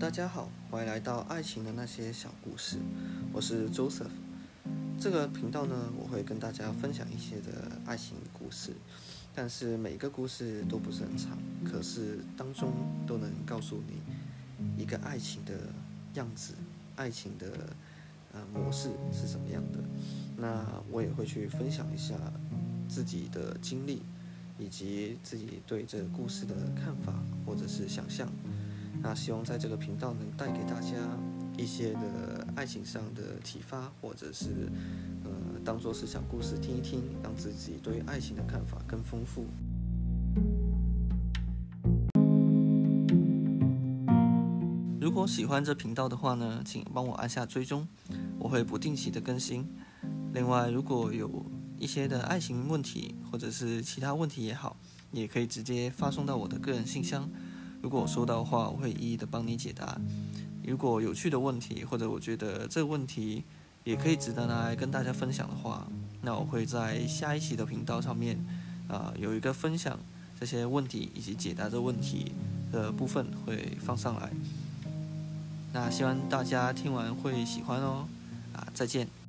大家好，欢迎来到爱情的那些小故事，我是 Joseph。这个频道呢，我会跟大家分享一些的爱情故事，但是每个故事都不是很长，可是当中都能告诉你一个爱情的样子，爱情的呃模式是什么样的。那我也会去分享一下自己的经历，以及自己对这个故事的看法或者是想象。那希望在这个频道能带给大家一些的爱情上的启发，或者是呃当做是小故事听一听，让自己对爱情的看法更丰富。如果喜欢这频道的话呢，请帮我按下追踪，我会不定期的更新。另外，如果有一些的爱情问题，或者是其他问题也好，也可以直接发送到我的个人信箱。如果我收到的话，我会一一的帮你解答。如果有趣的问题，或者我觉得这个问题也可以值得拿来跟大家分享的话，那我会在下一期的频道上面，啊，有一个分享这些问题以及解答这问题的部分会放上来。那希望大家听完会喜欢哦，啊，再见。